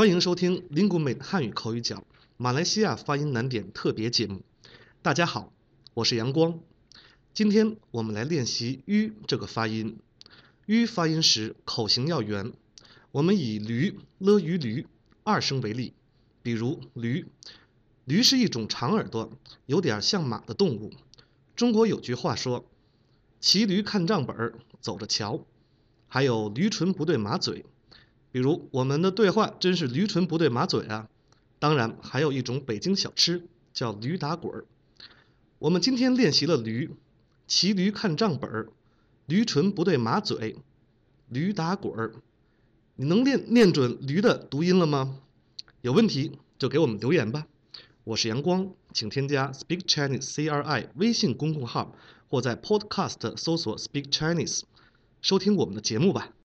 欢迎收听 Lingumate 汉语口语角马来西亚发音难点特别节目。大家好，我是阳光。今天我们来练习“吁”这个发音。“吁”发音时口型要圆。我们以驴、了、鱼、驴二声为例。比如驴，驴是一种长耳朵、有点像马的动物。中国有句话说：“骑驴看账本，走着瞧。”还有“驴唇不对马嘴”。比如我们的对话真是驴唇不对马嘴啊！当然，还有一种北京小吃叫驴打滚儿。我们今天练习了驴，骑驴看账本儿，驴唇不对马嘴，驴打滚儿。你能念念准驴的读音了吗？有问题就给我们留言吧。我是阳光，请添加 Speak Chinese CRI 微信公众号，或在 Podcast 搜索 Speak Chinese，收听我们的节目吧。